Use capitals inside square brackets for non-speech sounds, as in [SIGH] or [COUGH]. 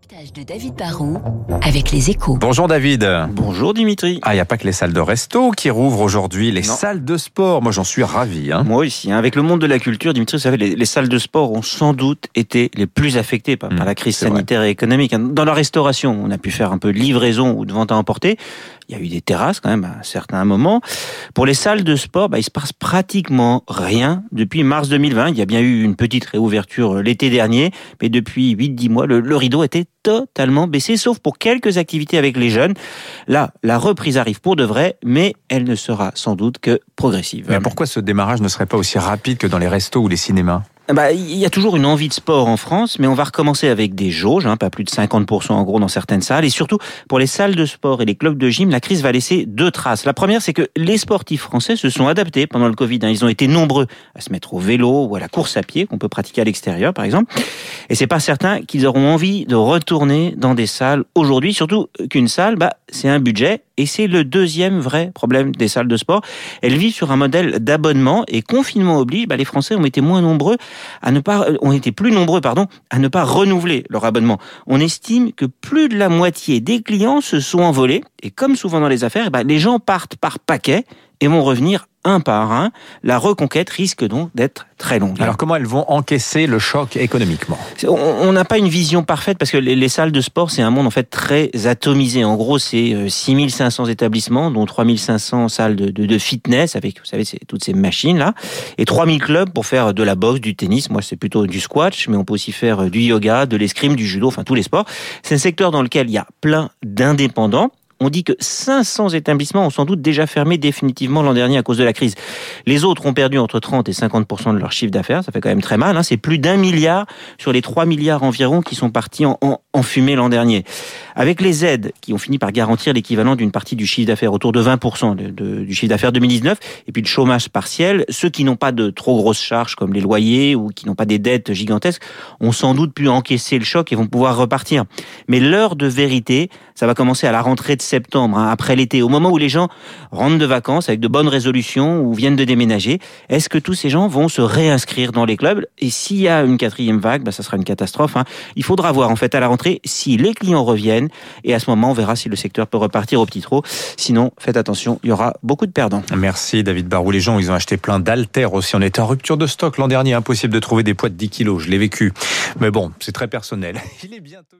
décryptage de David Barrault avec les échos. Bonjour David. Bonjour Dimitri. Ah, il n'y a pas que les salles de resto qui rouvrent aujourd'hui, les Non. salles de sport. Moi, j'en suis ravi. Hein. Moi aussi, hein, avec le monde de la culture, Dimitri, vous savez, les, les salles de sport ont sans doute été les plus affectées par, par Mmh, la crise vrai. sanitaire et économique. hein. Dans la restauration, on a pu faire un peu de livraison ou de vente à emporter. Il y a eu des terrasses quand même à certains moments. Pour les salles de sport, bah, il se passe pratiquement rien depuis mars 2020. Il y a bien eu une petite réouverture euh, l'été dernier, mais depuis 8-10 mois, le, le rideau était totalement baissé, sauf pour quelques activités avec les jeunes. Là, la reprise arrive pour de vrai, mais elle ne sera sans doute que progressive. Pourquoi ce démarrage ne serait pas aussi rapide que dans les restos ou les cinémas? Bah, il y a toujours une envie de sport en France, mais on va recommencer avec des jauges, hein, pas plus de 50% en gros dans certaines salles. Et surtout, pour les salles de sport et les clubs de gym, la crise va laisser deux traces. La première, c'est que les sportifs français se sont adaptés pendant le Covid. hein. Ils ont été nombreux à se mettre au vélo ou à la course à pied, qu'on peut pratiquer à l'extérieur, par exemple. Et c'est pas certain qu'ils auront envie de retourner dans des salles aujourd'hui, surtout qu'une salle, bah, c'est un budget. Et c'est le deuxième vrai problème des salles de sport. Elles vivent sur un modèle d'abonnement et confinement oblige, bah, les Français ont été moins nombreux à ne pas, euh, ont été plus nombreux, pardon, à ne pas renouveler leur abonnement. On estime que plus de la moitié des clients se sont envolés. Et comme souvent dans les affaires, eh ben, les gens partent par paquet et vont revenir un par un. La reconquête risque donc d'être très longue. Alors, comment elles vont encaisser le choc économiquement? On- n'a pas une vision parfaite parce que les, les salles de sport, c'est un monde en fait très atomisé. En gros, c'est euh, 6500 établissements, dont 3500 salles de, de, de fitness avec, vous savez, toutes ces machines-là, et 3000 clubs pour faire de la boxe, du tennis. Moi, c'est plutôt du squash, mais on peut aussi faire euh, du yoga, de l'escrime, du judo, enfin tous les sports. C'est un secteur dans lequel il y a plein d'indépendants. On dit que 500 établissements ont sans doute déjà fermé définitivement l'an dernier à cause de la crise. Les autres ont perdu entre 30 et 50 de leur chiffre d'affaires. Ça fait quand même très mal. Hein. C'est plus d'un milliard sur les 3 milliards environ qui sont partis en, fumée l'an dernier. Avec les aides qui ont fini par garantir l'équivalent d'une partie du chiffre d'affaires, autour de 20% de, de, du chiffre d'affaires 2019, et puis le chômage partiel, ceux qui n'ont pas de trop grosses charges comme les loyers ou qui n'ont pas des dettes gigantesques ont sans doute pu encaisser le choc et vont pouvoir repartir. Mais l'heure de vérité, ça va commencer à la rentrée de septembre, hein, après l'été, au moment où les gens rentrent de vacances avec de bonnes résolutions ou viennent de déménager. Est-ce que tous ces gens vont se réinscrire dans les clubs? Et s'il y a une quatrième vague, bah, ça sera une catastrophe. Hein. Il faudra voir en fait à la rentrée si les clients reviennent et à ce moment on verra si le secteur peut repartir au petit trot. Sinon, faites attention, il y aura beaucoup de perdants. Merci David Barou. Les gens, ils ont acheté plein d'haltères aussi. On était en rupture de stock l'an dernier. Impossible de trouver des poids de 10 kilos. Je l'ai vécu. Mais bon, c'est très personnel. [LAUGHS] Il est bientôt...